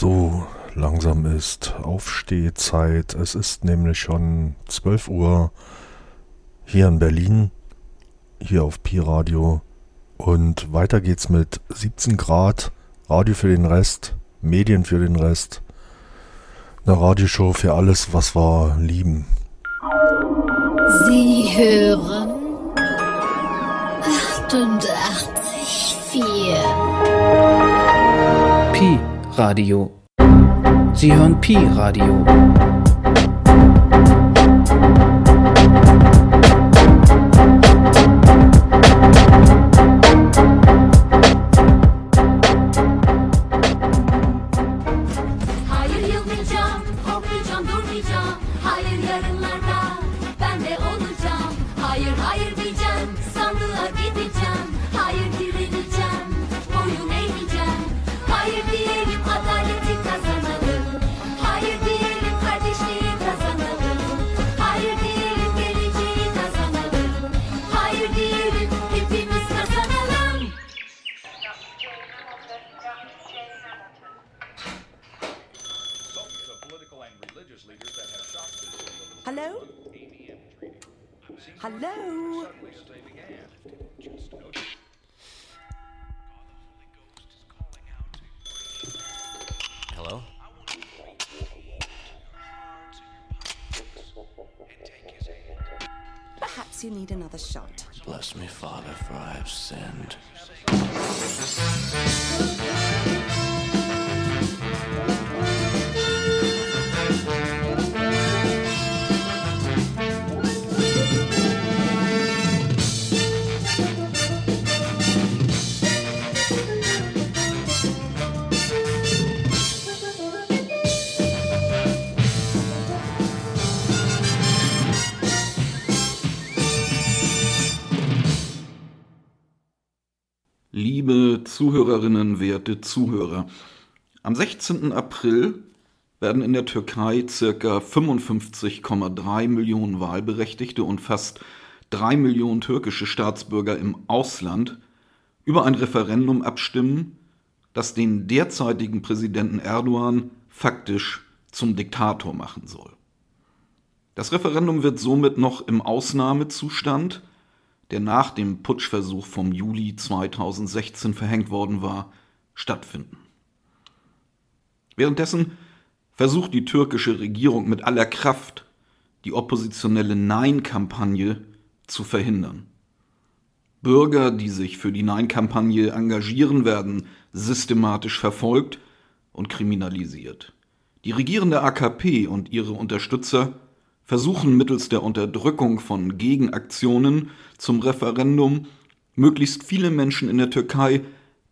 So, langsam ist Aufstehzeit. Es ist nämlich schon 12 Uhr hier in Berlin, hier auf Pi Radio. Und weiter geht's mit 17 Grad, Radio für den Rest, Medien für den Rest. Eine Radioshow für alles, was wir lieben. Sie hören 88,4 Radio. Sie hören Pi Radio. Zuhörerinnen, werte Zuhörer, am 16. April werden in der Türkei circa 55,3 Millionen Wahlberechtigte und fast 3 Millionen türkische Staatsbürger im Ausland über ein Referendum abstimmen, das den derzeitigen Präsidenten Erdogan faktisch zum Diktator machen soll. Das Referendum wird somit noch im Ausnahmezustand, der nach dem Putschversuch vom Juli 2016 verhängt worden war, stattfinden. Währenddessen versucht die türkische Regierung mit aller Kraft, die oppositionelle Nein-Kampagne zu verhindern. Bürger, die sich für die Nein-Kampagne engagieren, werden systematisch verfolgt und kriminalisiert. Die regierende AKP und ihre Unterstützer versuchen mittels der Unterdrückung von Gegenaktionen zum Referendum möglichst viele Menschen in der Türkei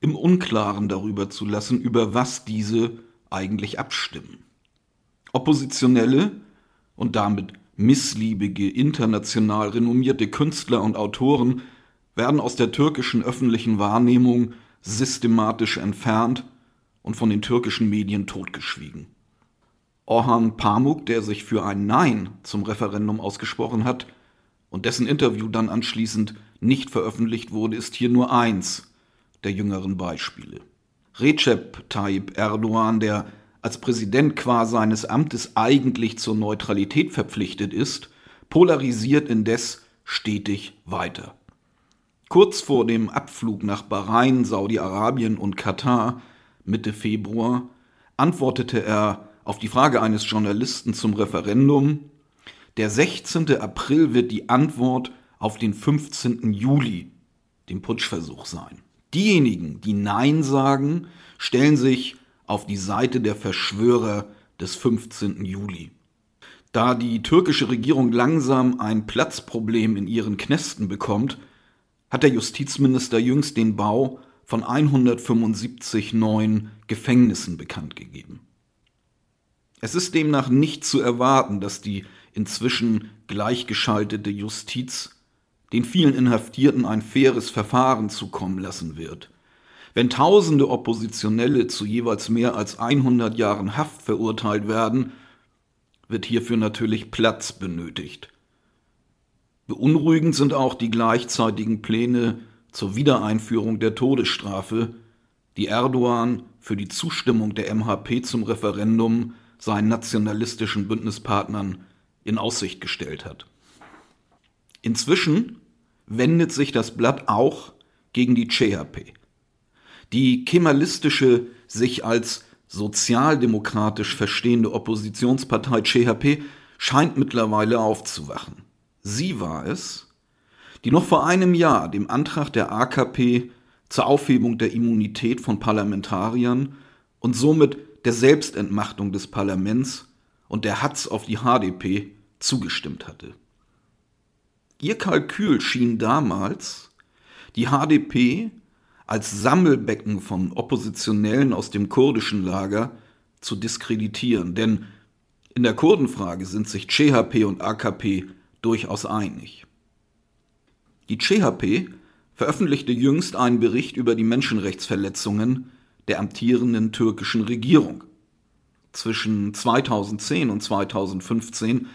im Unklaren darüber zu lassen, über was diese eigentlich abstimmen. Oppositionelle und damit missliebige, international renommierte Künstler und Autoren werden aus der türkischen öffentlichen Wahrnehmung systematisch entfernt und von den türkischen Medien totgeschwiegen. Orhan Pamuk, der sich für ein Nein zum Referendum ausgesprochen hat und dessen Interview dann anschließend nicht veröffentlicht wurde, ist hier nur eins der jüngeren Beispiele. Recep Tayyip Erdogan, der als Präsident qua seines Amtes eigentlich zur Neutralität verpflichtet ist, polarisiert indes stetig weiter. Kurz vor dem Abflug nach Bahrain, Saudi-Arabien und Katar Mitte Februar antwortete er auf die Frage eines Journalisten zum Referendum, der 16. April wird die Antwort auf den 15. Juli, dem Putschversuch sein. Diejenigen, die Nein sagen, stellen sich auf die Seite der Verschwörer des 15. Juli. Da die türkische Regierung langsam ein Platzproblem in ihren Knästen bekommt, hat der Justizminister jüngst den Bau von 175 neuen Gefängnissen bekannt gegeben. Es ist demnach nicht zu erwarten, dass die inzwischen gleichgeschaltete Justiz den vielen Inhaftierten ein faires Verfahren zukommen lassen wird. Wenn tausende Oppositionelle zu jeweils mehr als 100 Jahren Haft verurteilt werden, wird hierfür natürlich Platz benötigt. Beunruhigend sind auch die gleichzeitigen Pläne zur Wiedereinführung der Todesstrafe, die Erdogan für die Zustimmung der MHP zum Referendum seinen nationalistischen Bündnispartnern in Aussicht gestellt hat. Inzwischen wendet sich das Blatt auch gegen die CHP. Die kemalistische, sich als sozialdemokratisch verstehende Oppositionspartei CHP scheint mittlerweile aufzuwachen. Sie war es, die noch vor einem Jahr dem Antrag der AKP zur Aufhebung der Immunität von Parlamentariern und somit der Selbstentmachtung des Parlaments und der Hatz auf die HDP zugestimmt hatte. Ihr Kalkül schien damals, die HDP als Sammelbecken von Oppositionellen aus dem kurdischen Lager zu diskreditieren, denn in der Kurdenfrage sind sich CHP und AKP durchaus einig. Die CHP veröffentlichte jüngst einen Bericht über die Menschenrechtsverletzungen der amtierenden türkischen Regierung. Zwischen 2010 und 2015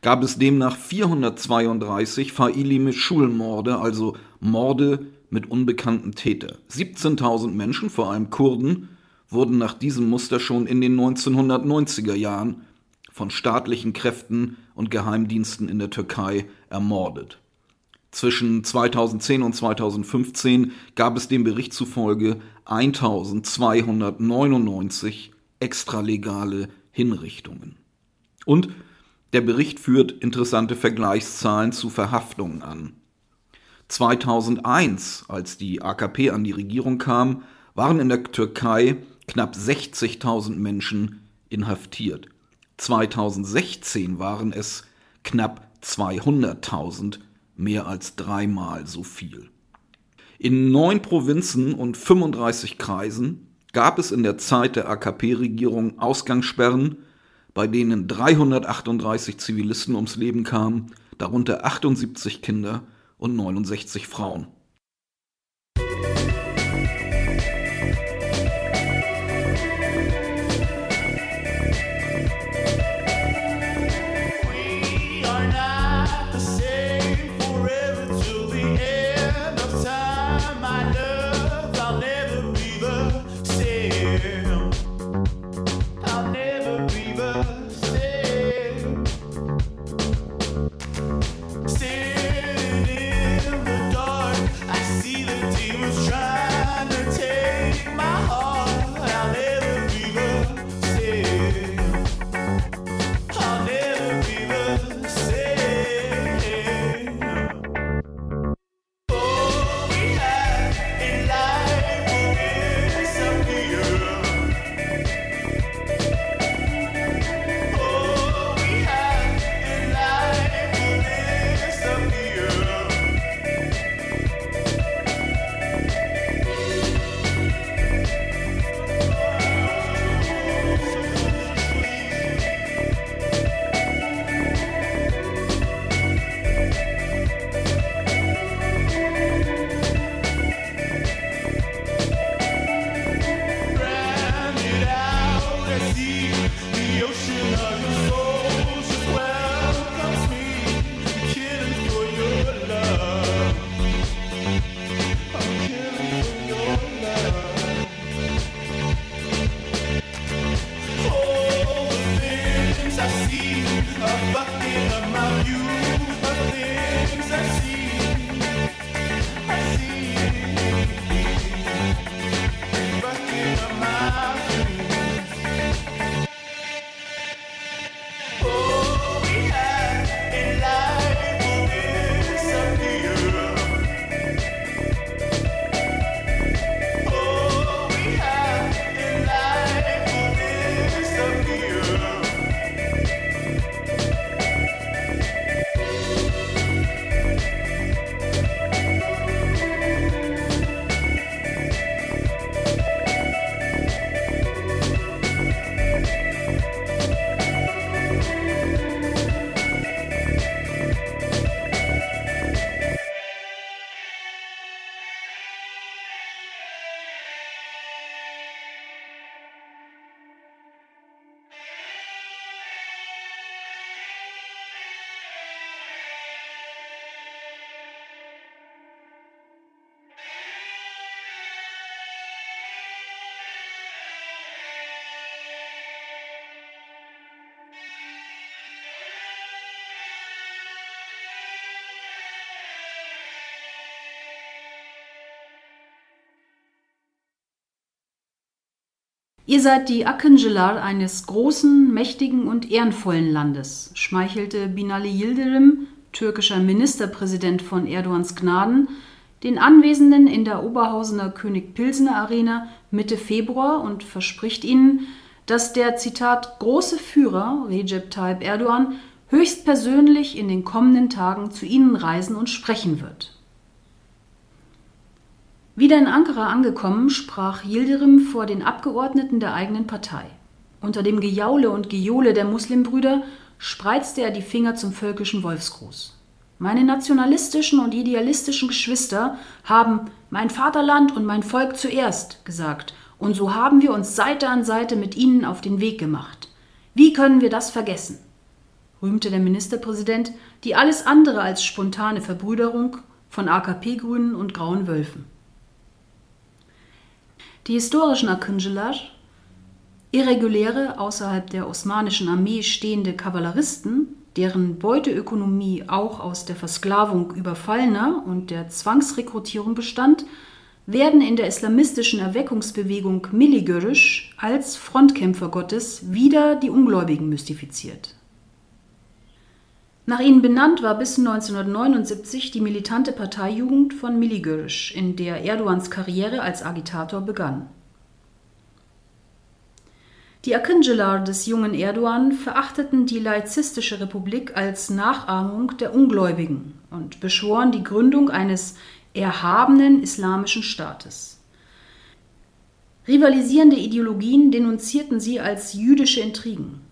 gab es demnach 432 Failime Schulmorde, also Morde mit unbekannten Tätern. 17.000 Menschen, vor allem Kurden, wurden nach diesem Muster schon in den 1990er Jahren von staatlichen Kräften und Geheimdiensten in der Türkei ermordet. Zwischen 2010 und 2015 gab es dem Bericht zufolge 1299 extralegale Hinrichtungen. Und der Bericht führt interessante Vergleichszahlen zu Verhaftungen an. 2001, als die AKP an die Regierung kam, waren in der Türkei knapp 60.000 Menschen inhaftiert. 2016 waren es knapp 200.000, mehr als dreimal so viel. In neun Provinzen und 35 Kreisen gab es in der Zeit der AKP-Regierung Ausgangssperren, bei denen 338 Zivilisten ums Leben kamen, darunter 78 Kinder und 69 Frauen. Ihr seid die Akıncılar eines großen, mächtigen und ehrenvollen Landes, schmeichelte Binali Yildirim, türkischer Ministerpräsident von Erdogans Gnaden, den Anwesenden in der Oberhausener König Pilsener Arena Mitte Februar und verspricht ihnen, dass der Zitat große Führer Recep Tayyip Erdogan höchstpersönlich in den kommenden Tagen zu ihnen reisen und sprechen wird. Wieder in Ankara angekommen, sprach Yildirim vor den Abgeordneten der eigenen Partei. Unter dem Gejaule und Gejohle der Muslimbrüder spreizte er die Finger zum völkischen Wolfsgruß. Meine nationalistischen und idealistischen Geschwister haben mein Vaterland und mein Volk zuerst gesagt, und so haben wir uns Seite an Seite mit ihnen auf den Weg gemacht. Wie können wir das vergessen? rühmte der Ministerpräsident die alles andere als spontane Verbrüderung von AKP-Grünen und Grauen Wölfen. Die historischen Akıncılar, irreguläre, außerhalb der osmanischen Armee stehende Kavalleristen, deren Beuteökonomie auch aus der Versklavung Überfallener und der Zwangsrekrutierung bestand, werden in der islamistischen Erweckungsbewegung Milligörisch als Frontkämpfer Gottes wieder die Ungläubigen mystifiziert. Nach ihnen benannt war bis 1979 die militante Parteijugend von Milligörisch, in der Erdogans Karriere als Agitator begann. Die Akıncılar des jungen Erdogan verachteten die laizistische Republik als Nachahmung der Ungläubigen und beschworen die Gründung eines erhabenen islamischen Staates. Rivalisierende Ideologien denunzierten sie als jüdische Intrigen.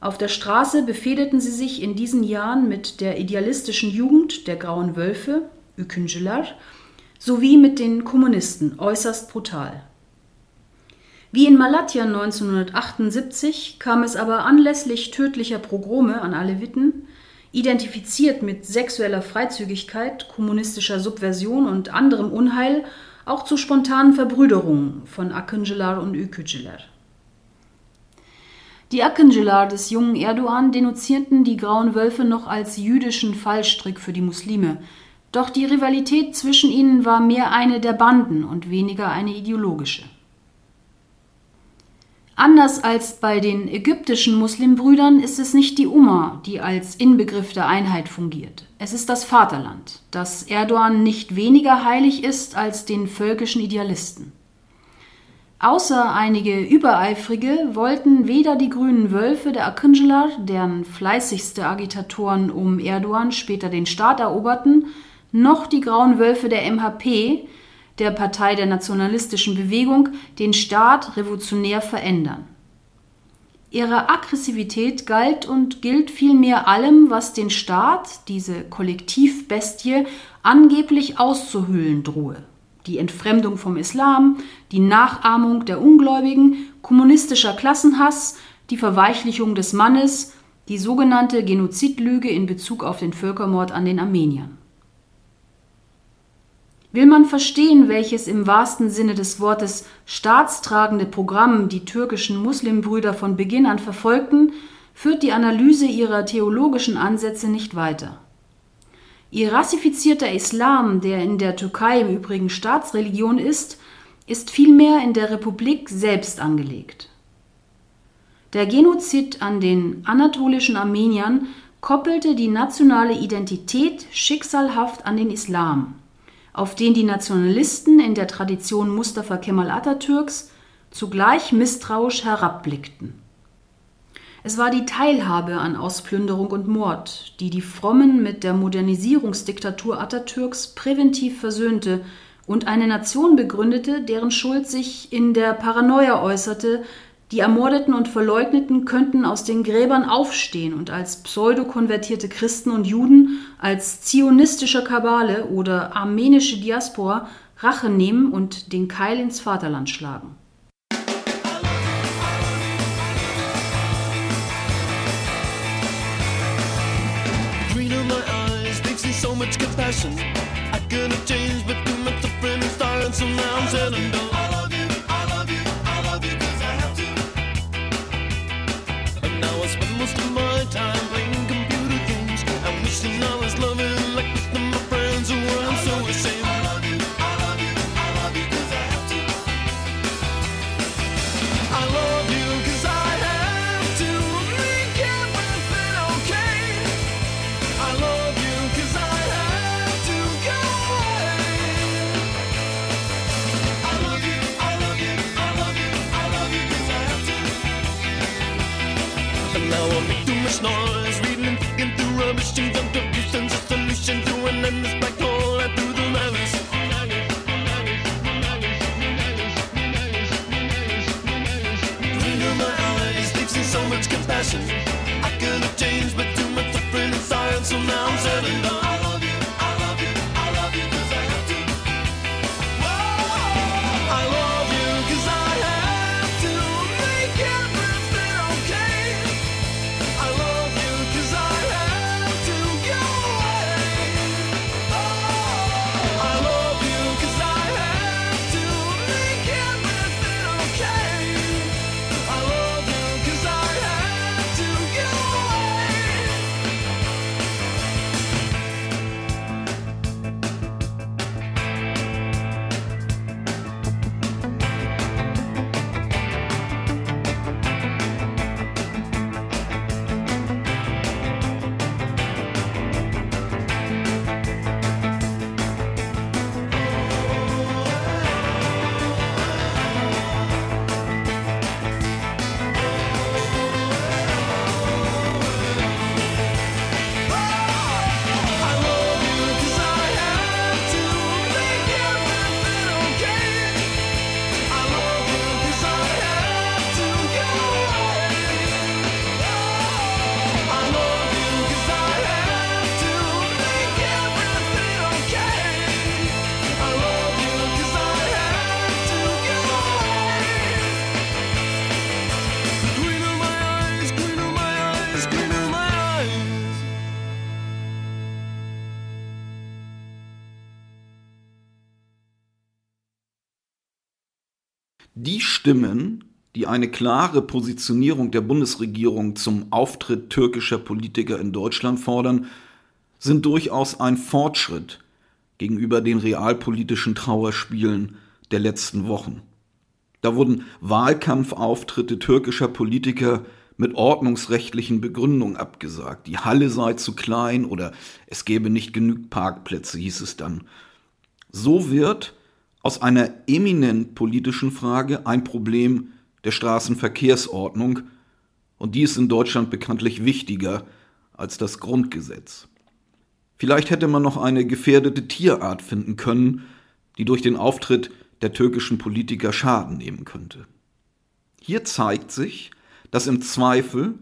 Auf der Straße befehdeten sie sich in diesen Jahren mit der idealistischen Jugend der Grauen Wölfe, Öküncüler, sowie mit den Kommunisten äußerst brutal. Wie in Malatya 1978 kam es aber anlässlich tödlicher Pogrome an Aleviten, identifiziert mit sexueller Freizügigkeit, kommunistischer Subversion und anderem Unheil, auch zu spontanen Verbrüderungen von Akıncılar und Ökücüler. Die Akıncılar des jungen Erdogan denunzierten die Grauen Wölfe noch als jüdischen Fallstrick für die Muslime, doch die Rivalität zwischen ihnen war mehr eine der Banden und weniger eine ideologische. Anders als bei den ägyptischen Muslimbrüdern ist es nicht die Umma, die als Inbegriff der Einheit fungiert. Es ist das Vaterland, das Erdogan nicht weniger heilig ist als den völkischen Idealisten. Außer einige Übereifrige wollten weder die grünen Wölfe der Akıncılar, deren fleißigste Agitatoren um Erdogan später den Staat eroberten, noch die grauen Wölfe der MHP, der Partei der nationalistischen Bewegung, den Staat revolutionär verändern. Ihre Aggressivität galt und gilt vielmehr allem, was den Staat, diese Kollektivbestie, angeblich auszuhöhlen drohe. Die Entfremdung vom Islam, die Nachahmung der Ungläubigen, kommunistischer Klassenhass, die Verweichlichung des Mannes, die sogenannte Genozidlüge in Bezug auf den Völkermord an den Armeniern. Will man verstehen, welches im wahrsten Sinne des Wortes staatstragende Programm die türkischen Muslimbrüder von Beginn an verfolgten, führt die Analyse ihrer theologischen Ansätze nicht weiter. Ihr rassifizierter Islam, der in der Türkei im Übrigen Staatsreligion ist, ist vielmehr in der Republik selbst angelegt. Der Genozid an den anatolischen Armeniern koppelte die nationale Identität schicksalhaft an den Islam auf den die Nationalisten in der Tradition Mustafa Kemal Atatürks zugleich misstrauisch herabblickten. Es war die Teilhabe an Ausplünderung und Mord, die die Frommen mit der Modernisierungsdiktatur Atatürks präventiv versöhnte und eine Nation begründete, deren Schuld sich in der Paranoia äußerte, die Ermordeten und Verleugneten könnten aus den Gräbern aufstehen und als pseudokonvertierte Christen und Juden, als zionistische Kabale oder armenische Diaspora Rache nehmen und den Keil ins Vaterland schlagen. I couldn't change, but Stimmen, die eine klare Positionierung der Bundesregierung zum Auftritt türkischer Politiker in Deutschland fordern, sind durchaus ein Fortschritt gegenüber den realpolitischen Trauerspielen der letzten Wochen. Da wurden Wahlkampfauftritte türkischer Politiker mit ordnungsrechtlichen Begründungen abgesagt. Die Halle sei zu klein oder es gäbe nicht genug Parkplätze, hieß es dann. So wird aus einer eminent politischen Frage ein Problem der Straßenverkehrsordnung und die ist in Deutschland bekanntlich wichtiger als das Grundgesetz. Vielleicht hätte man noch eine gefährdete Tierart finden können, die durch den Auftritt der türkischen Politiker Schaden nehmen könnte. Hier zeigt sich, dass im Zweifel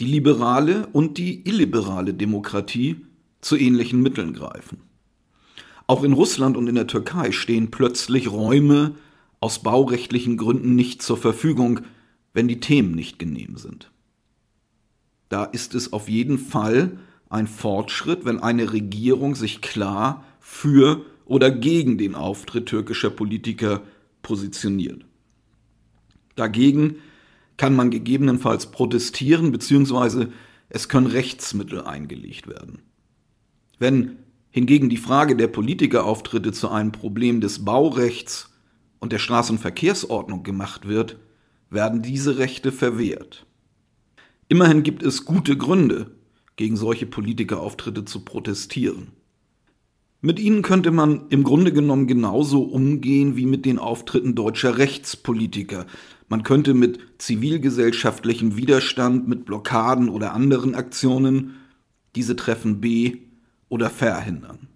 die liberale und die illiberale Demokratie zu ähnlichen Mitteln greifen. Auch in Russland und in der Türkei stehen plötzlich Räume aus baurechtlichen Gründen nicht zur Verfügung, wenn die Themen nicht genehm sind. Da ist es auf jeden Fall ein Fortschritt, wenn eine Regierung sich klar für oder gegen den Auftritt türkischer Politiker positioniert. Dagegen kann man gegebenenfalls protestieren, beziehungsweise es können Rechtsmittel eingelegt werden. Wenn hingegen die Frage der Politikerauftritte zu einem Problem des Baurechts und der Straßenverkehrsordnung gemacht wird, werden diese Rechte verwehrt. Immerhin gibt es gute Gründe, gegen solche Politikerauftritte zu protestieren. Mit ihnen könnte man im Grunde genommen genauso umgehen wie mit den Auftritten deutscher Rechtspolitiker. Man könnte mit zivilgesellschaftlichem Widerstand, mit Blockaden oder anderen Aktionen diese Treffen B oder verhindern.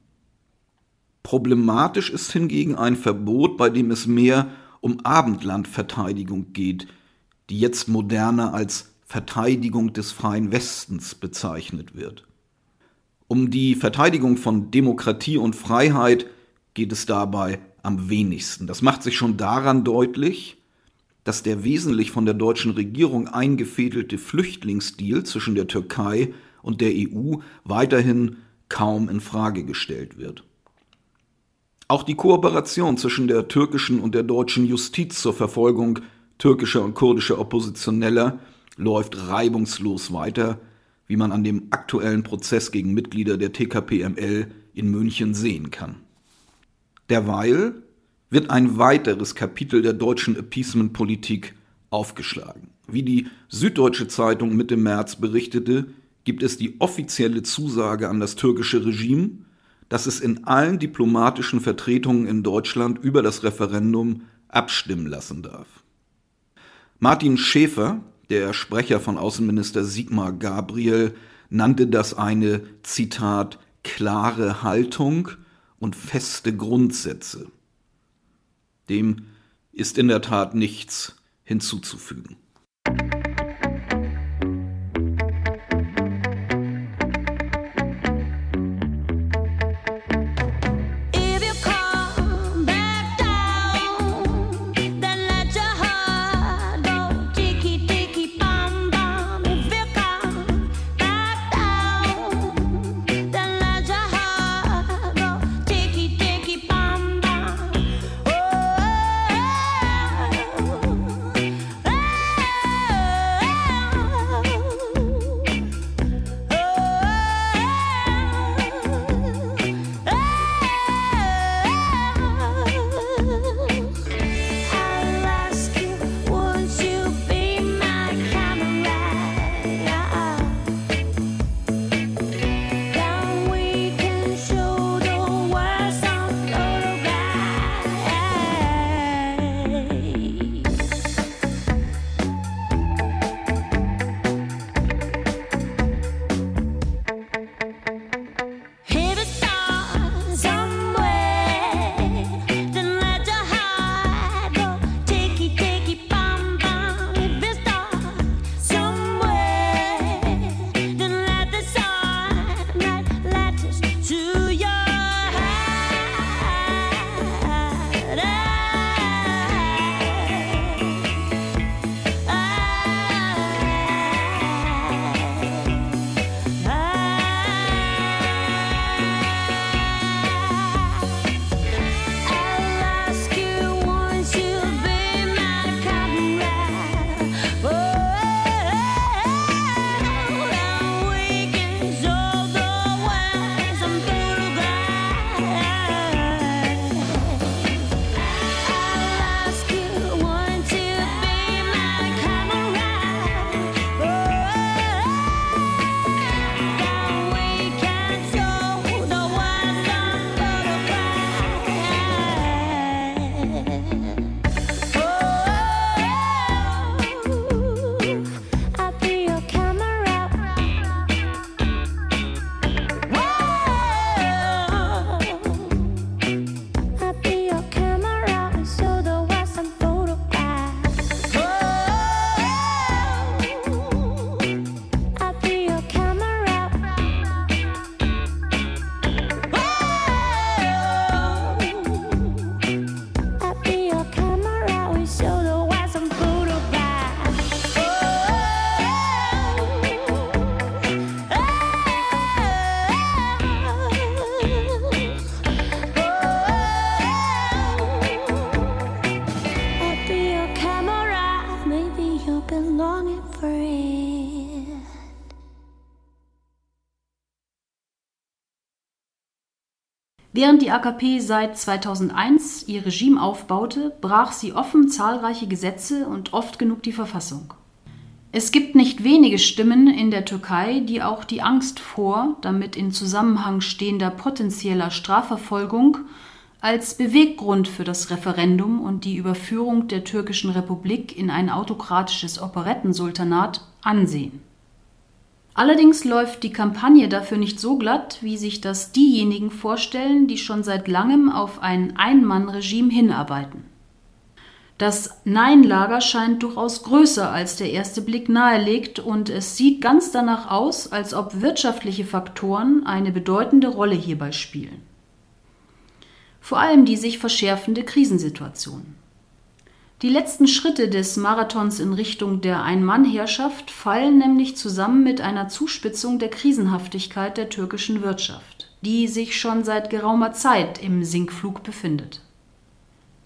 Problematisch ist hingegen ein Verbot, bei dem es mehr um Abendlandverteidigung geht, die jetzt moderner als Verteidigung des freien Westens bezeichnet wird. Um die Verteidigung von Demokratie und Freiheit geht es dabei am wenigsten. Das macht sich schon daran deutlich, dass der wesentlich von der deutschen Regierung eingefädelte Flüchtlingsdeal zwischen der Türkei und der EU weiterhin kaum in Frage gestellt wird. Auch die Kooperation zwischen der türkischen und der deutschen Justiz zur Verfolgung türkischer und kurdischer Oppositioneller läuft reibungslos weiter, wie man an dem aktuellen Prozess gegen Mitglieder der TKPML in München sehen kann. Derweil wird ein weiteres Kapitel der deutschen Appeasement-Politik aufgeschlagen. Wie die Süddeutsche Zeitung Mitte März berichtete, gibt es die offizielle Zusage an das türkische Regime, dass es in allen diplomatischen Vertretungen in Deutschland über das Referendum abstimmen lassen darf. Martin Schäfer, der Sprecher von Außenminister Sigmar Gabriel, nannte das eine, Zitat, klare Haltung und feste Grundsätze. Dem ist in der Tat nichts hinzuzufügen. Während die AKP seit 2001 ihr Regime aufbaute, brach sie offen zahlreiche Gesetze und oft genug die Verfassung. Es gibt nicht wenige Stimmen in der Türkei, die auch die Angst vor damit in Zusammenhang stehender potenzieller Strafverfolgung als Beweggrund für das Referendum und die Überführung der türkischen Republik in ein autokratisches Operettensultanat ansehen. Allerdings läuft die Kampagne dafür nicht so glatt, wie sich das diejenigen vorstellen, die schon seit langem auf ein Ein-Mann-Regime hinarbeiten. Das Nein-Lager scheint durchaus größer, als der erste Blick nahelegt, und es sieht ganz danach aus, als ob wirtschaftliche Faktoren eine bedeutende Rolle hierbei spielen. Vor allem die sich verschärfende Krisensituation. Die letzten Schritte des Marathons in Richtung der Ein-Mann-Herrschaft fallen nämlich zusammen mit einer Zuspitzung der Krisenhaftigkeit der türkischen Wirtschaft, die sich schon seit geraumer Zeit im Sinkflug befindet.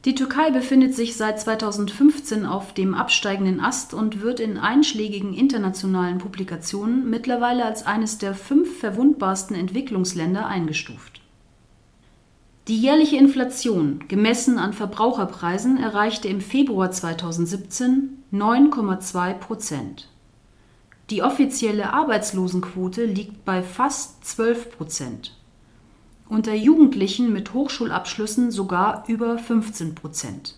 Die Türkei befindet sich seit 2015 auf dem absteigenden Ast und wird in einschlägigen internationalen Publikationen mittlerweile als eines der fünf verwundbarsten Entwicklungsländer eingestuft. Die jährliche Inflation, gemessen an Verbraucherpreisen, erreichte im Februar 2017 9,2 Prozent. Die offizielle Arbeitslosenquote liegt bei fast 12 Prozent. Unter Jugendlichen mit Hochschulabschlüssen sogar über 15 Prozent.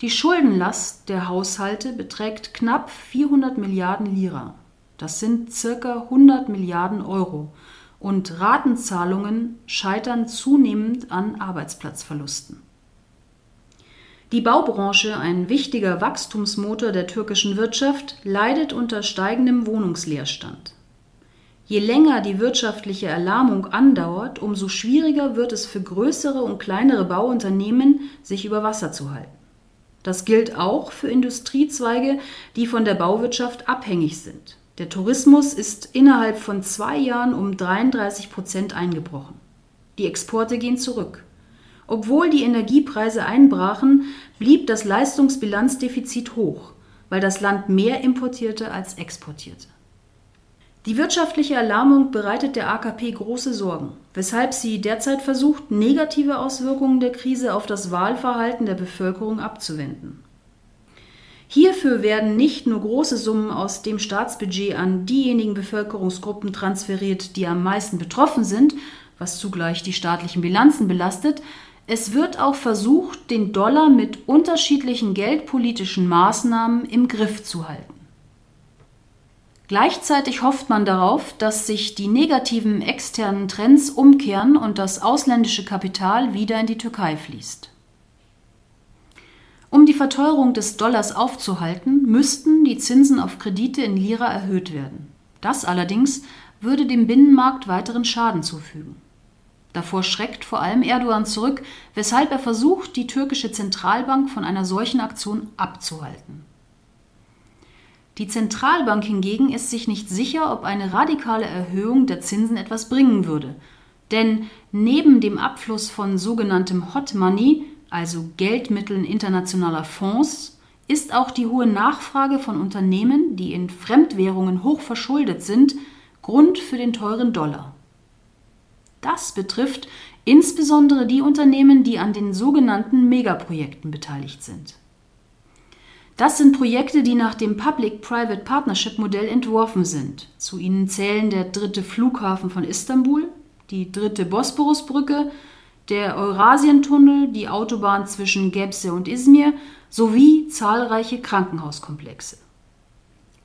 Die Schuldenlast der Haushalte beträgt knapp 400 Milliarden Lira. Das sind circa 100 Milliarden Euro. Und Ratenzahlungen scheitern zunehmend an Arbeitsplatzverlusten. Die Baubranche, ein wichtiger Wachstumsmotor der türkischen Wirtschaft, leidet unter steigendem Wohnungsleerstand. Je länger die wirtschaftliche Erlahmung andauert, umso schwieriger wird es für größere und kleinere Bauunternehmen, sich über Wasser zu halten. Das gilt auch für Industriezweige, die von der Bauwirtschaft abhängig sind. Der Tourismus ist innerhalb von zwei Jahren um 33 Prozent eingebrochen. Die Exporte gehen zurück. Obwohl die Energiepreise einbrachen, blieb das Leistungsbilanzdefizit hoch, weil das Land mehr importierte als exportierte. Die wirtschaftliche Erlahmung bereitet der AKP große Sorgen, weshalb sie derzeit versucht, negative Auswirkungen der Krise auf das Wahlverhalten der Bevölkerung abzuwenden. Hierfür werden nicht nur große Summen aus dem Staatsbudget an diejenigen Bevölkerungsgruppen transferiert, die am meisten betroffen sind, was zugleich die staatlichen Bilanzen belastet, es wird auch versucht, den Dollar mit unterschiedlichen geldpolitischen Maßnahmen im Griff zu halten. Gleichzeitig hofft man darauf, dass sich die negativen externen Trends umkehren und das ausländische Kapital wieder in die Türkei fließt. Um die Verteuerung des Dollars aufzuhalten, müssten die Zinsen auf Kredite in Lira erhöht werden. Das allerdings würde dem Binnenmarkt weiteren Schaden zufügen. Davor schreckt vor allem Erdogan zurück, weshalb er versucht, die türkische Zentralbank von einer solchen Aktion abzuhalten. Die Zentralbank hingegen ist sich nicht sicher, ob eine radikale Erhöhung der Zinsen etwas bringen würde. Denn neben dem Abfluss von sogenanntem Hot Money, also Geldmitteln internationaler Fonds, ist auch die hohe Nachfrage von Unternehmen, die in Fremdwährungen hoch verschuldet sind, Grund für den teuren Dollar. Das betrifft insbesondere die Unternehmen, die an den sogenannten Megaprojekten beteiligt sind. Das sind Projekte, die nach dem Public-Private Partnership-Modell entworfen sind. Zu ihnen zählen der dritte Flughafen von Istanbul, die dritte Bosporusbrücke, der Eurasientunnel, die Autobahn zwischen Gebse und Izmir sowie zahlreiche Krankenhauskomplexe.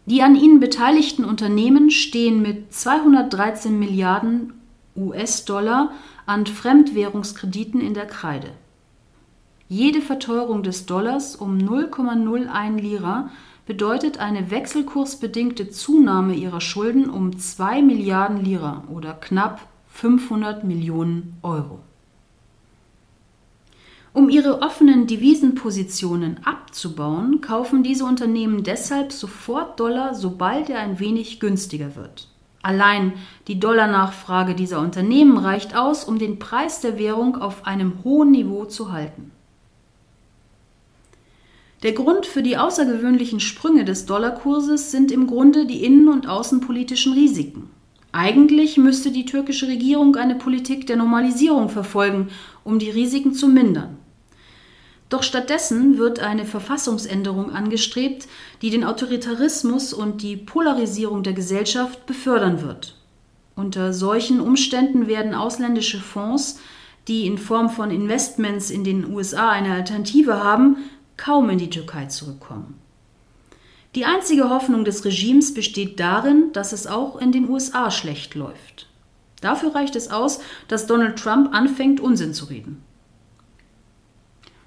Die an ihnen beteiligten Unternehmen stehen mit 213 Milliarden US-Dollar an Fremdwährungskrediten in der Kreide. Jede Verteuerung des Dollars um 0,01 Lira bedeutet eine wechselkursbedingte Zunahme ihrer Schulden um 2 Milliarden Lira oder knapp 500 Millionen Euro. Um ihre offenen Devisenpositionen abzubauen, kaufen diese Unternehmen deshalb sofort Dollar, sobald er ein wenig günstiger wird. Allein die Dollarnachfrage dieser Unternehmen reicht aus, um den Preis der Währung auf einem hohen Niveau zu halten. Der Grund für die außergewöhnlichen Sprünge des Dollarkurses sind im Grunde die innen- und außenpolitischen Risiken. Eigentlich müsste die türkische Regierung eine Politik der Normalisierung verfolgen, um die Risiken zu mindern. Doch stattdessen wird eine Verfassungsänderung angestrebt, die den Autoritarismus und die Polarisierung der Gesellschaft befördern wird. Unter solchen Umständen werden ausländische Fonds, die in Form von Investments in den USA eine Alternative haben, kaum in die Türkei zurückkommen. Die einzige Hoffnung des Regimes besteht darin, dass es auch in den USA schlecht läuft. Dafür reicht es aus, dass Donald Trump anfängt, Unsinn zu reden.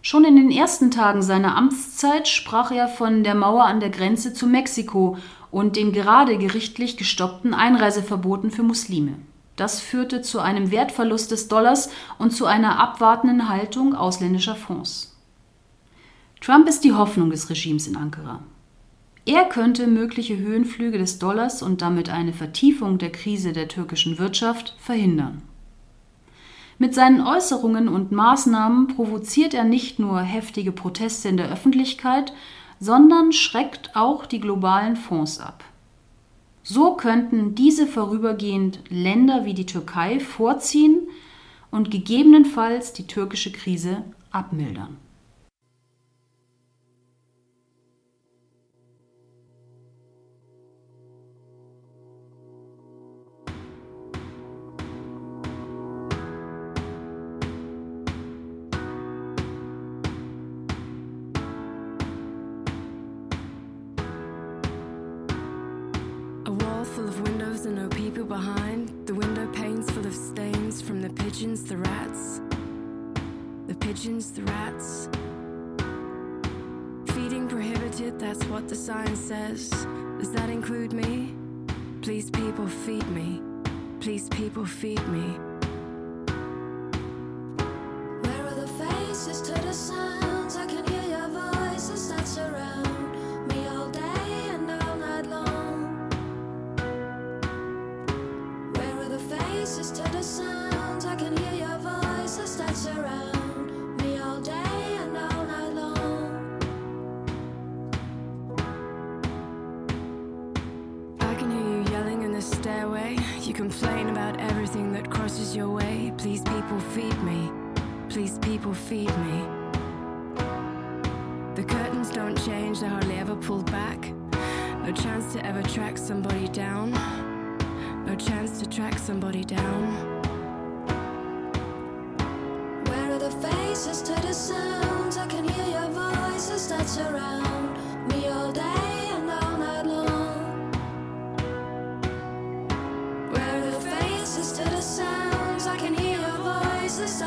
Schon in den ersten Tagen seiner Amtszeit sprach er von der Mauer an der Grenze zu Mexiko und den gerade gerichtlich gestoppten Einreiseverboten für Muslime. Das führte zu einem Wertverlust des Dollars und zu einer abwartenden Haltung ausländischer Fonds. Trump ist die Hoffnung des Regimes in Ankara. Er könnte mögliche Höhenflüge des Dollars und damit eine Vertiefung der Krise der türkischen Wirtschaft verhindern. Mit seinen Äußerungen und Maßnahmen provoziert er nicht nur heftige Proteste in der Öffentlichkeit, sondern schreckt auch die globalen Fonds ab. So könnten diese vorübergehend Länder wie die Türkei vorziehen und gegebenenfalls die türkische Krise abmildern.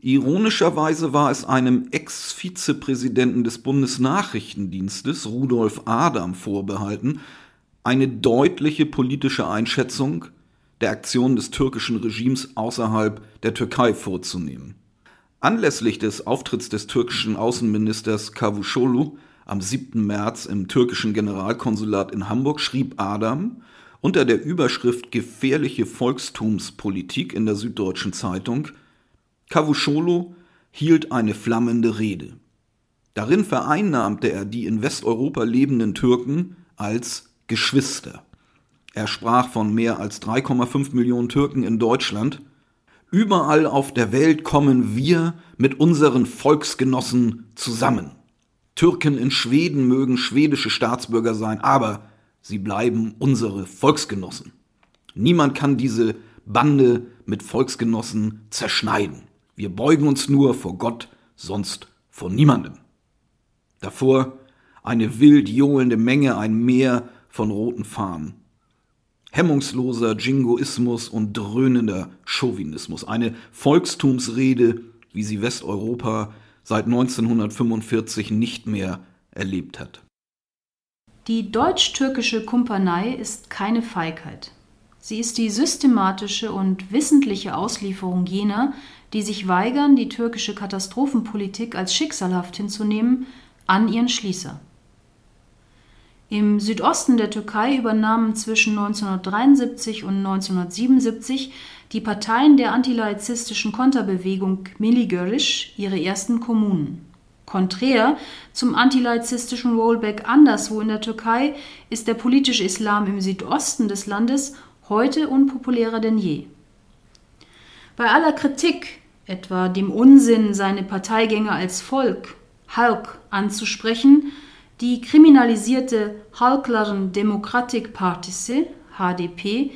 Ironischerweise war es einem Ex-Vizepräsidenten des Bundesnachrichtendienstes, Rudolf Adam, vorbehalten, eine deutliche politische Einschätzung der Aktion des türkischen Regimes außerhalb der Türkei vorzunehmen. Anlässlich des Auftritts des türkischen Außenministers Cavusoglu am 7. März im türkischen Generalkonsulat in Hamburg schrieb Adam unter der Überschrift Gefährliche Volkstumspolitik in der Süddeutschen Zeitung Cavusciolo hielt eine flammende Rede. Darin vereinnahmte er die in Westeuropa lebenden Türken als Geschwister. Er sprach von mehr als 3,5 Millionen Türken in Deutschland. Überall auf der Welt kommen wir mit unseren Volksgenossen zusammen. Türken in Schweden mögen schwedische Staatsbürger sein, aber sie bleiben unsere Volksgenossen. Niemand kann diese Bande mit Volksgenossen zerschneiden. Wir beugen uns nur vor Gott, sonst vor niemandem. Davor eine wild johlende Menge, ein Meer von roten Fahnen. Hemmungsloser Jingoismus und dröhnender Chauvinismus. Eine Volkstumsrede, wie sie Westeuropa seit 1945 nicht mehr erlebt hat. Die deutsch-türkische Kumpanei ist keine Feigheit. Sie ist die systematische und wissentliche Auslieferung jener, die sich weigern, die türkische Katastrophenpolitik als schicksalhaft hinzunehmen, an ihren Schließer. Im Südosten der Türkei übernahmen zwischen 1973 und 1977 die Parteien der antilaizistischen Konterbewegung Miligörisch ihre ersten Kommunen. Konträr zum antilaizistischen Rollback anderswo in der Türkei ist der politische Islam im Südosten des Landes heute unpopulärer denn je bei aller Kritik, etwa dem Unsinn, seine Parteigänger als Volk, Halk, anzusprechen, die kriminalisierte Halkların Demokratik Partisi, HDP,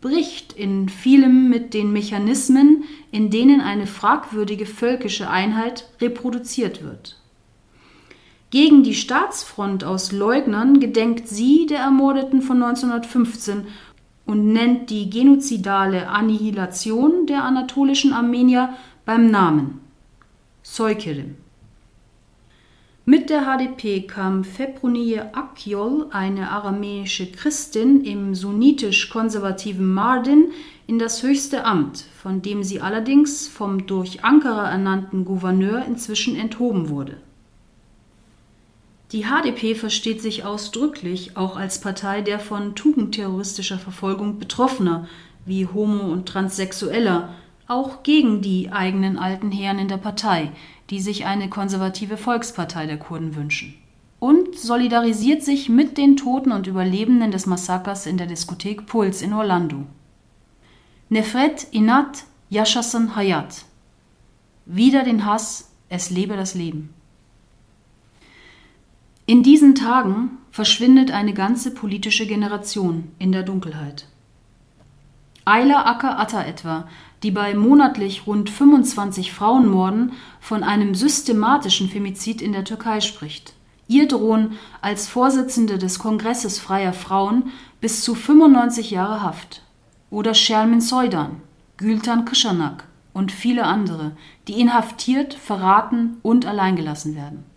bricht in vielem mit den Mechanismen, in denen eine fragwürdige völkische Einheit reproduziert wird. Gegen die Staatsfront aus Leugnern gedenkt sie der Ermordeten von 1915 und nennt die genozidale Annihilation der anatolischen Armenier beim Namen Soykerim. Mit der HDP kam Februniye Akyol, eine aramäische Christin im sunnitisch-konservativen Mardin, in das höchste Amt, von dem sie allerdings vom durch Ankara ernannten Gouverneur inzwischen enthoben wurde. Die HDP versteht sich ausdrücklich auch als Partei der von tugendterroristischer Verfolgung Betroffener, wie Homo- und Transsexueller, auch gegen die eigenen alten Herren in der Partei, die sich eine konservative Volkspartei der Kurden wünschen. Und solidarisiert sich mit den Toten und Überlebenden des Massakers in der Diskothek Puls in Orlando. Nefret Inat Yashassan Hayat. Wieder den Hass, es lebe das Leben. In diesen Tagen verschwindet eine ganze politische Generation in der Dunkelheit. Ayla Acker Atta etwa, die bei monatlich rund 25 Frauenmorden von einem systematischen Femizid in der Türkei spricht. Ihr drohen als Vorsitzende des Kongresses freier Frauen bis zu 95 Jahre Haft. Oder Shermin Soydan, Gültan Kıshanak und viele andere, die inhaftiert, verraten und alleingelassen werden.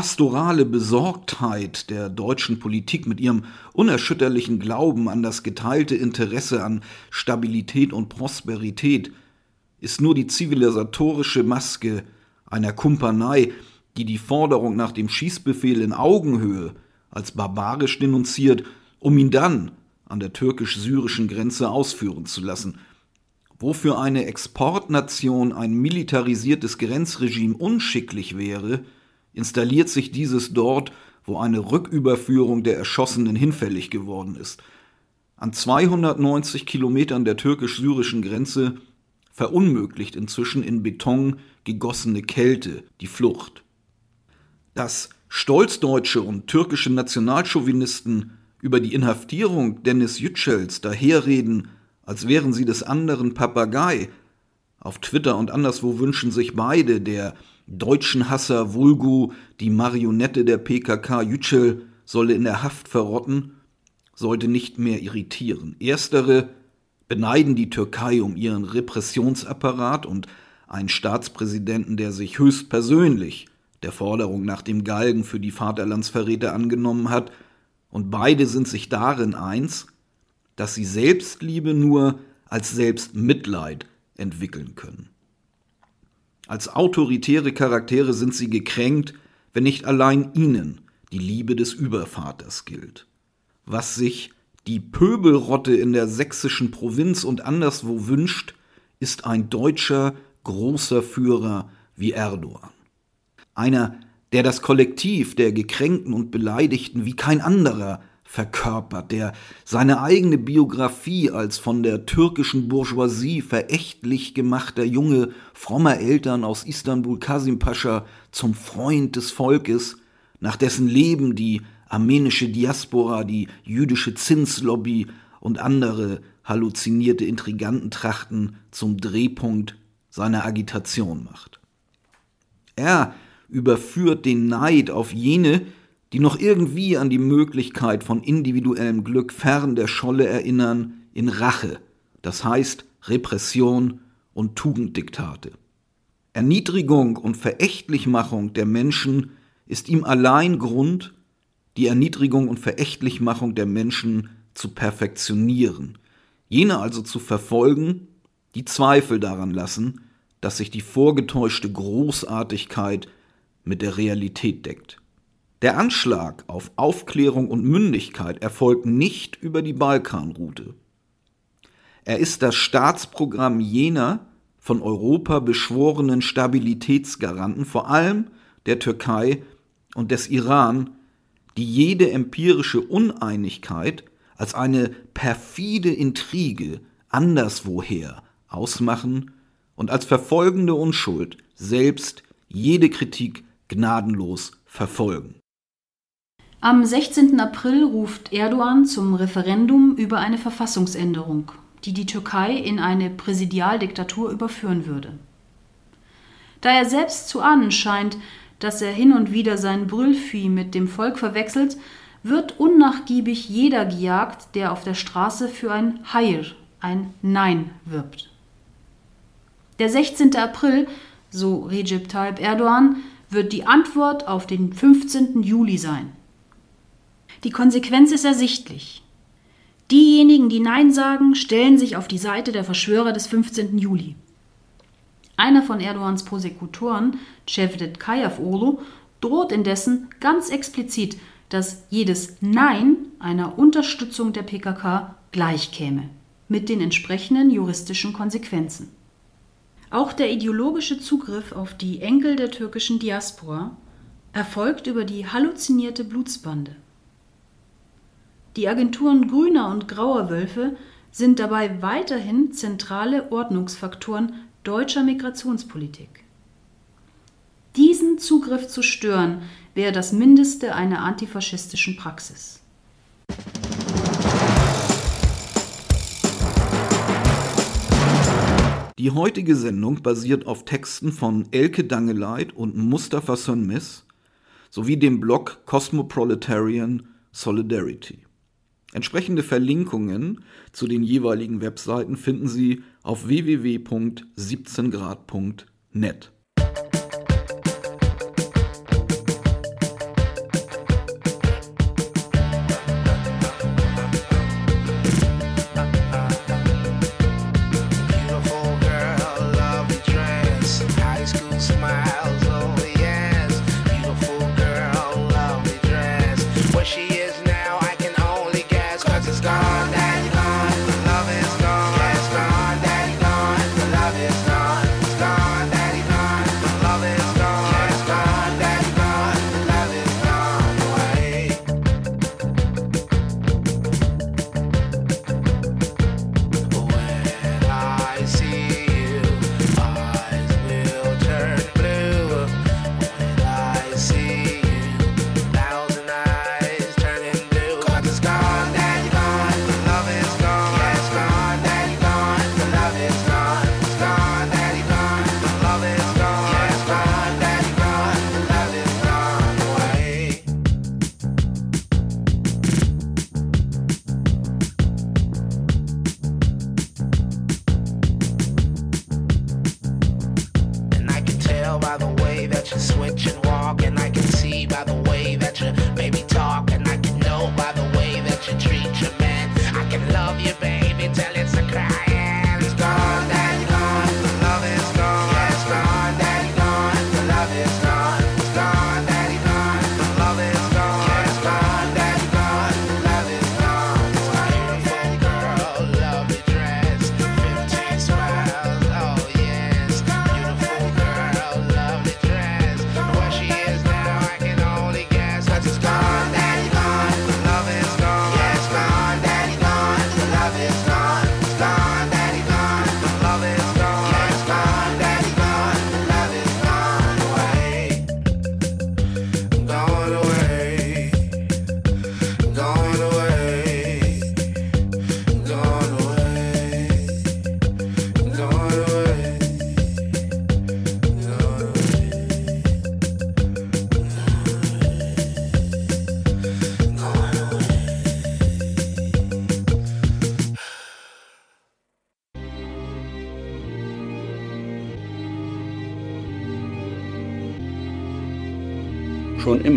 Pastorale Besorgtheit der deutschen Politik mit ihrem unerschütterlichen Glauben an das geteilte Interesse an Stabilität und Prosperität ist nur die zivilisatorische Maske einer Kumpanei, die die Forderung nach dem Schießbefehl in Augenhöhe als barbarisch denunziert, um ihn dann an der türkisch-syrischen Grenze ausführen zu lassen. Wofür eine Exportnation ein militarisiertes Grenzregime unschicklich wäre, installiert sich dieses dort, wo eine Rücküberführung der Erschossenen hinfällig geworden ist. An 290 Kilometern der türkisch-syrischen Grenze verunmöglicht inzwischen in Beton gegossene Kälte die Flucht. Dass stolzdeutsche und türkische Nationalchauvinisten über die Inhaftierung Dennis Yücels daherreden, als wären sie des anderen Papagei. Auf Twitter und anderswo wünschen sich beide, der deutschen Hasser Vulgu, die Marionette der PKK Yücel, solle in der Haft verrotten, sollte nicht mehr irritieren. Erstere beneiden die Türkei um ihren Repressionsapparat und einen Staatspräsidenten, der sich höchstpersönlich der Forderung nach dem Galgen für die Vaterlandsverräter angenommen hat, und beide sind sich darin eins, dass sie Selbstliebe nur als Selbstmitleid entwickeln können. Als autoritäre Charaktere sind sie gekränkt, wenn nicht allein ihnen die Liebe des Übervaters gilt. Was sich die Pöbelrotte in der sächsischen Provinz und anderswo wünscht, ist ein deutscher großer Führer wie Erdogan. Einer, der das Kollektiv der Gekränkten und Beleidigten wie kein anderer verkörpert, der seine eigene Biografie als von der türkischen Bourgeoisie verächtlich gemachter Junge frommer Eltern aus Istanbul Kasim Pascha zum Freund des Volkes, nach dessen Leben die armenische Diaspora, die jüdische Zinslobby und andere halluzinierte Intrigantentrachten zum Drehpunkt seiner Agitation macht. Er überführt den Neid auf jene, die noch irgendwie an die Möglichkeit von individuellem Glück fern der Scholle erinnern, in Rache, das heißt Repression und Tugenddiktate. Erniedrigung und Verächtlichmachung der Menschen ist ihm allein Grund, die Erniedrigung und Verächtlichmachung der Menschen zu perfektionieren, jene also zu verfolgen, die Zweifel daran lassen, dass sich die vorgetäuschte Großartigkeit mit der Realität deckt. Der Anschlag auf Aufklärung und Mündigkeit erfolgt nicht über die Balkanroute. Er ist das Staatsprogramm jener von Europa beschworenen Stabilitätsgaranten, vor allem der Türkei und des Iran, die jede empirische Uneinigkeit als eine perfide Intrige anderswoher ausmachen und als verfolgende Unschuld selbst jede Kritik gnadenlos verfolgen. Am 16. April ruft Erdogan zum Referendum über eine Verfassungsänderung, die die Türkei in eine Präsidialdiktatur überführen würde. Da er selbst zu ahnen scheint, dass er hin und wieder sein Brüllvieh mit dem Volk verwechselt, wird unnachgiebig jeder gejagt, der auf der Straße für ein Hayr, ein Nein wirbt. Der 16. April, so Recep Tayyip Erdogan, wird die Antwort auf den 15. Juli sein. Die Konsequenz ist ersichtlich. Diejenigen, die Nein sagen, stellen sich auf die Seite der Verschwörer des 15. Juli. Einer von Erdogans Prosekutoren, Cevdet Kayafoglu, droht indessen ganz explizit, dass jedes Nein einer Unterstützung der PKK gleichkäme, mit den entsprechenden juristischen Konsequenzen. Auch der ideologische Zugriff auf die Enkel der türkischen Diaspora erfolgt über die halluzinierte Blutsbande. Die Agenturen grüner und grauer Wölfe sind dabei weiterhin zentrale Ordnungsfaktoren deutscher Migrationspolitik. Diesen Zugriff zu stören, wäre das Mindeste einer antifaschistischen Praxis. Die heutige Sendung basiert auf Texten von Elke Dangeleit und Mustafa Sönmez sowie dem Blog Cosmoproletarian Solidarity. Entsprechende Verlinkungen zu den jeweiligen Webseiten finden Sie auf www.17grad.net. rzeczy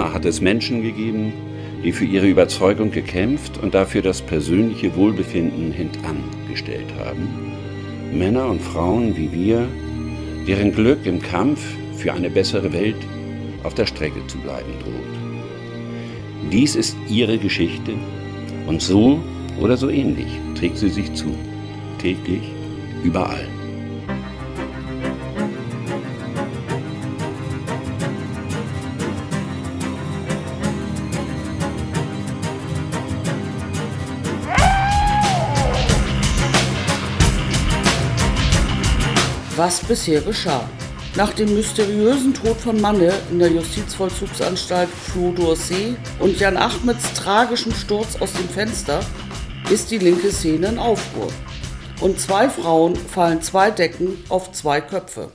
immer hat es Menschen gegeben, die für ihre Überzeugung gekämpft und dafür das persönliche Wohlbefinden hintangestellt haben. Männer und Frauen wie wir, deren Glück im Kampf für eine bessere Welt auf der Strecke zu bleiben droht. Dies ist ihre Geschichte und so oder so ähnlich trägt sie sich zu, täglich, überall. Was bisher geschah. Nach dem mysteriösen Tod von Manne in der Justizvollzugsanstalt Floh-Dorsey und Jan Achmeds tragischem Sturz aus dem Fenster ist die linke Szene in Aufruhr. Und zwei Frauen fallen zwei Decken auf zwei Köpfe.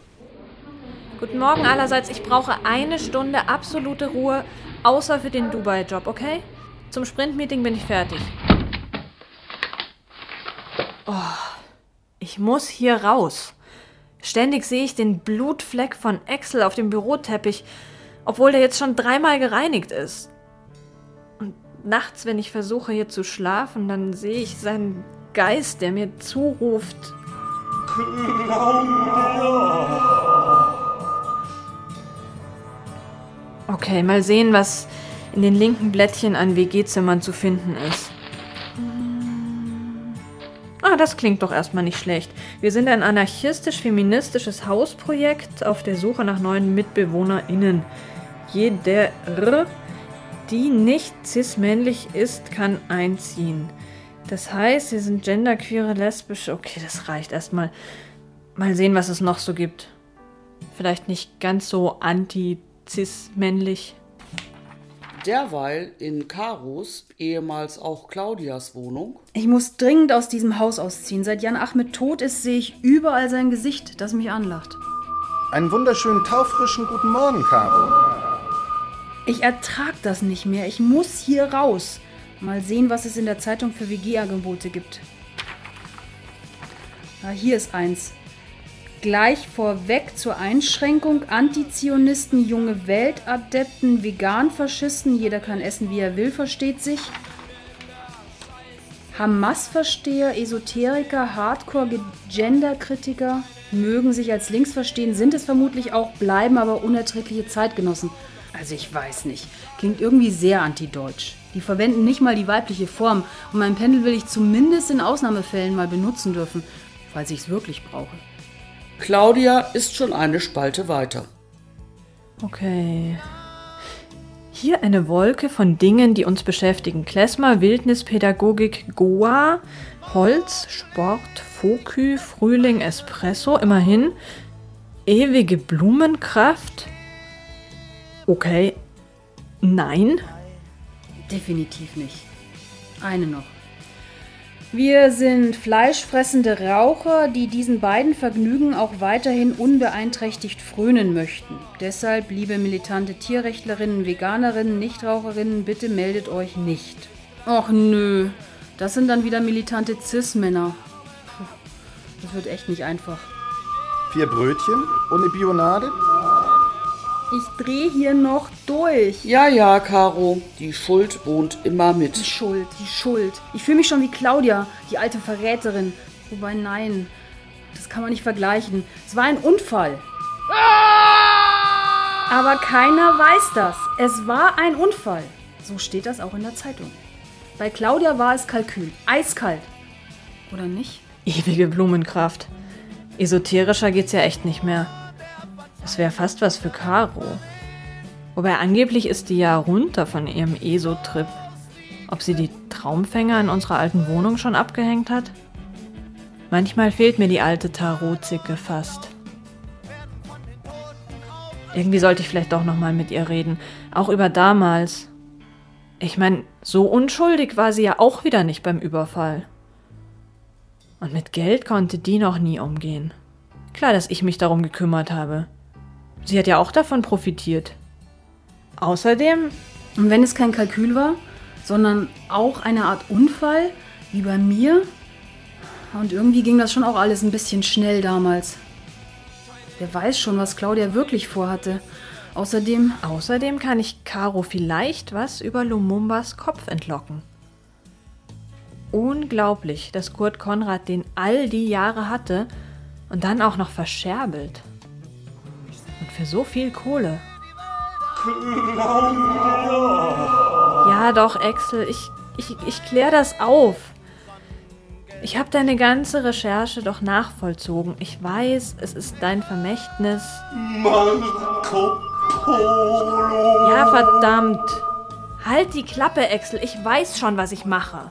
Guten Morgen allerseits. Ich brauche eine Stunde absolute Ruhe, außer für den Dubai-Job, okay? Zum Sprint-Meeting bin ich fertig. Oh, ich muss hier raus. Ständig sehe ich den Blutfleck von Axel auf dem Büroteppich, obwohl der jetzt schon dreimal gereinigt ist. Und nachts, wenn ich versuche hier zu schlafen, dann sehe ich seinen Geist, der mir zuruft. Okay, mal sehen, was in den linken Blättchen an WG-Zimmern zu finden ist. Ah, das klingt doch erstmal nicht schlecht. Wir sind ein anarchistisch-feministisches Hausprojekt auf der Suche nach neuen MitbewohnerInnen. Jeder, die nicht cis-männlich ist, kann einziehen. Das heißt, sie sind genderqueere, lesbische. Okay, das reicht erstmal. Mal sehen, was es noch so gibt. Vielleicht nicht ganz so anti-cis-männlich. Derweil in Karos, ehemals auch Claudias Wohnung, Ich muss dringend aus diesem Haus ausziehen. Seit Jan Achmed tot ist, sehe ich überall sein Gesicht, das mich anlacht. Einen wunderschönen taufrischen guten Morgen, Caro. Ich ertrag das nicht mehr. Ich muss hier raus. Mal sehen, was es in der Zeitung für WG-Angebote gibt. Ah, hier ist eins. Gleich vorweg zur Einschränkung Antizionisten, junge Weltadepten, Vegan-Faschisten, jeder kann essen, wie er will, versteht sich. Hamas-Versteher, Esoteriker, Hardcore-Gender-Kritiker mögen sich als links verstehen, sind es vermutlich auch, bleiben aber unerträgliche Zeitgenossen. Also ich weiß nicht. Klingt irgendwie sehr antideutsch. Die verwenden nicht mal die weibliche Form und mein Pendel will ich zumindest in Ausnahmefällen mal benutzen dürfen, falls ich es wirklich brauche. Claudia ist schon eine Spalte weiter. Okay. Hier eine Wolke von Dingen, die uns beschäftigen. Klezmer, Wildnis, Pädagogik, Goa, Holz, Sport, Fokü, Frühling, Espresso, immerhin. Ewige Blumenkraft. Okay. Nein. Definitiv nicht. Eine noch. Wir sind fleischfressende Raucher, die diesen beiden Vergnügen auch weiterhin unbeeinträchtigt frönen möchten. Deshalb, liebe militante Tierrechtlerinnen, Veganerinnen, Nichtraucherinnen, bitte meldet euch nicht. Och nö, das sind dann wieder militante Cis-Männer. Das wird echt nicht einfach. Vier Brötchen eine Bionade? Ich dreh hier noch durch. Ja, ja, Caro, die Schuld wohnt immer mit. Die Schuld, die Schuld. Ich fühle mich schon wie Claudia, die alte Verräterin. Wobei, nein, das kann man nicht vergleichen. Es war ein Unfall. Aber keiner weiß das. Es war ein Unfall. So steht das auch in der Zeitung. Bei Claudia war es Kalkül. Eiskalt. Oder nicht? Ewige Blumenkraft. Esoterischer geht's ja echt nicht mehr. Das wäre fast was für Caro. Wobei angeblich ist die ja runter von ihrem ESO-Trip. Ob sie die Traumfänger in unserer alten Wohnung schon abgehängt hat? Manchmal fehlt mir die alte Tarotzicke fast. Irgendwie sollte ich vielleicht doch nochmal mit ihr reden. Auch über damals. Ich meine, so unschuldig war sie ja auch wieder nicht beim Überfall. Und mit Geld konnte die noch nie umgehen. Klar, dass ich mich darum gekümmert habe. Sie hat ja auch davon profitiert. Außerdem. Und wenn es kein Kalkül war, sondern auch eine Art Unfall, wie bei mir. Und irgendwie ging das schon auch alles ein bisschen schnell damals. Wer weiß schon, was Claudia wirklich vorhatte. Außerdem. Außerdem kann ich Caro vielleicht was über Lumumbas Kopf entlocken. Unglaublich, dass Kurt Konrad den all die Jahre hatte und dann auch noch verscherbelt. Für so viel Kohle. Ja, doch, Axel, ich, ich, ich klär das auf. Ich habe deine ganze Recherche doch nachvollzogen. Ich weiß, es ist dein Vermächtnis. Marco Polo. Ja, verdammt. Halt die Klappe, Axel. Ich weiß schon, was ich mache.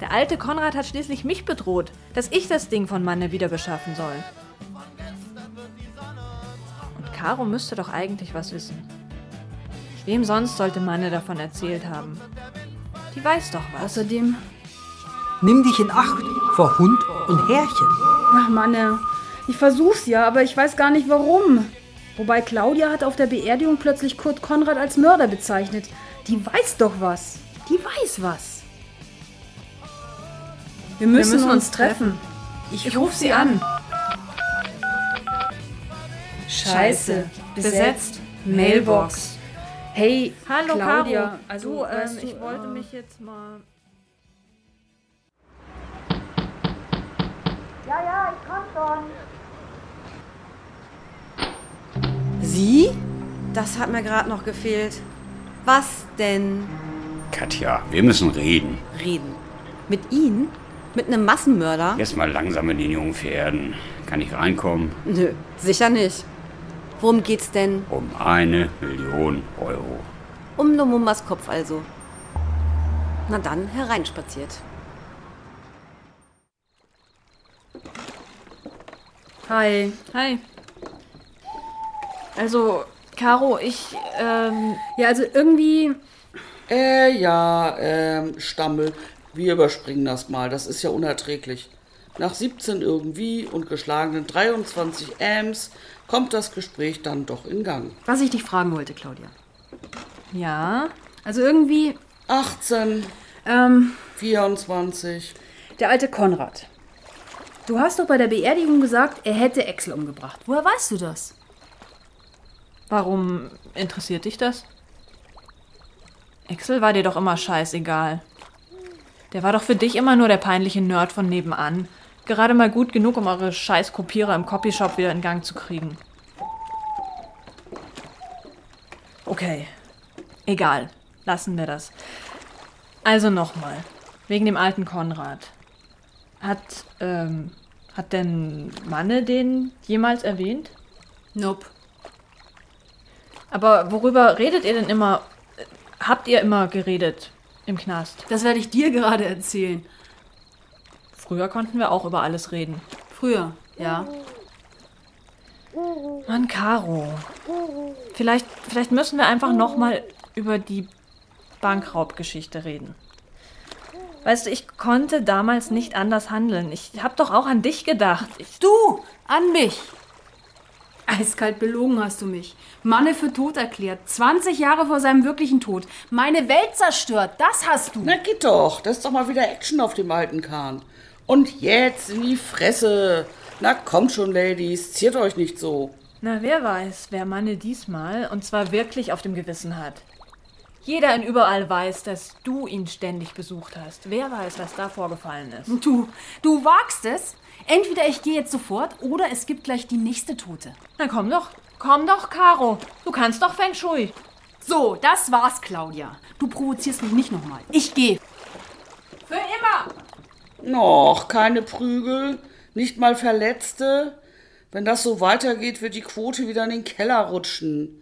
Der alte Konrad hat schließlich mich bedroht, dass ich das Ding von Manne wieder beschaffen soll. Caro müsste doch eigentlich was wissen. Wem sonst sollte Manne davon erzählt haben? Die weiß doch was. Außerdem. Nimm dich in Acht vor Hund und Härchen. Ach Manne, ich versuch's ja, aber ich weiß gar nicht warum. Wobei Claudia hat auf der Beerdigung plötzlich Kurt Konrad als Mörder bezeichnet. Die weiß doch was. Die weiß was. Wir müssen, müssen uns uns treffen. Ich, ich ruf sie an. Scheiße. Besetzt. Mailbox. Hey, Hallo, Claudia. Caro. Also, du, ähm, du, ich wollte äh, mich jetzt mal. Ja, ja, ich komm schon. Sie? Das hat mir gerade noch gefehlt. Was denn? Katja, wir müssen reden. Reden. Mit Ihnen? Mit einem Massenmörder? Jetzt mal langsam mit den jungen Pferden. Kann ich reinkommen? Nö, sicher nicht. Worum geht's denn? Um eine Million Euro. Um Lumumbas Kopf also. Na dann, hereinspaziert. Hi. Hi. Also, Caro, ich, ähm. Ja, also irgendwie. Äh, ja, ähm, Stammel. Wir überspringen das mal. Das ist ja unerträglich. Nach 17 irgendwie und geschlagenen 23 Ams kommt das Gespräch dann doch in Gang. Was ich dich fragen wollte, Claudia. Ja? Also irgendwie. 18. Ähm. 24. Der alte Konrad. Du hast doch bei der Beerdigung gesagt, er hätte Axel umgebracht. Woher weißt du das? Warum interessiert dich das? Axel war dir doch immer scheißegal. Der war doch für dich immer nur der peinliche Nerd von nebenan. Gerade mal gut genug, um eure scheiß Kopierer im Copyshop wieder in Gang zu kriegen. Okay. Egal. Lassen wir das. Also nochmal. Wegen dem alten Konrad. Hat, ähm, hat denn Manne den jemals erwähnt? Nope. Aber worüber redet ihr denn immer? Habt ihr immer geredet im Knast? Das werde ich dir gerade erzählen. Früher konnten wir auch über alles reden. Früher, ja. Mann, Caro. Vielleicht, vielleicht müssen wir einfach nochmal über die Bankraubgeschichte reden. Weißt du, ich konnte damals nicht anders handeln. Ich hab doch auch an dich gedacht. Ich, Du, an mich. Eiskalt belogen hast du mich. Manne für tot erklärt. 20 Jahre vor seinem wirklichen Tod. Meine Welt zerstört. Das hast du. Na geht doch, das ist doch mal wieder Action auf dem alten Kahn. Und jetzt in die Fresse. Na kommt schon, Ladies, ziert euch nicht so. Na, wer weiß, wer Manne diesmal und zwar wirklich auf dem Gewissen hat. Jeder in überall weiß, dass du ihn ständig besucht hast. Wer weiß, was da vorgefallen ist. Du, du wagst es? Entweder ich gehe jetzt sofort oder es gibt gleich die nächste Tote. Na komm doch, komm doch, Caro. Du kannst doch Feng Shui. So, das war's, Claudia. Du provozierst mich nicht nochmal. Ich gehe. Für immer. Noch keine Prügel, nicht mal Verletzte. Wenn das so weitergeht, wird die Quote wieder in den Keller rutschen.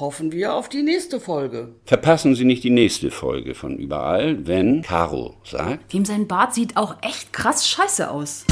Hoffen wir auf die nächste Folge. Verpassen Sie nicht die nächste Folge von Überall, wenn Caro sagt. Dem sein Bart sieht auch echt krass scheiße aus.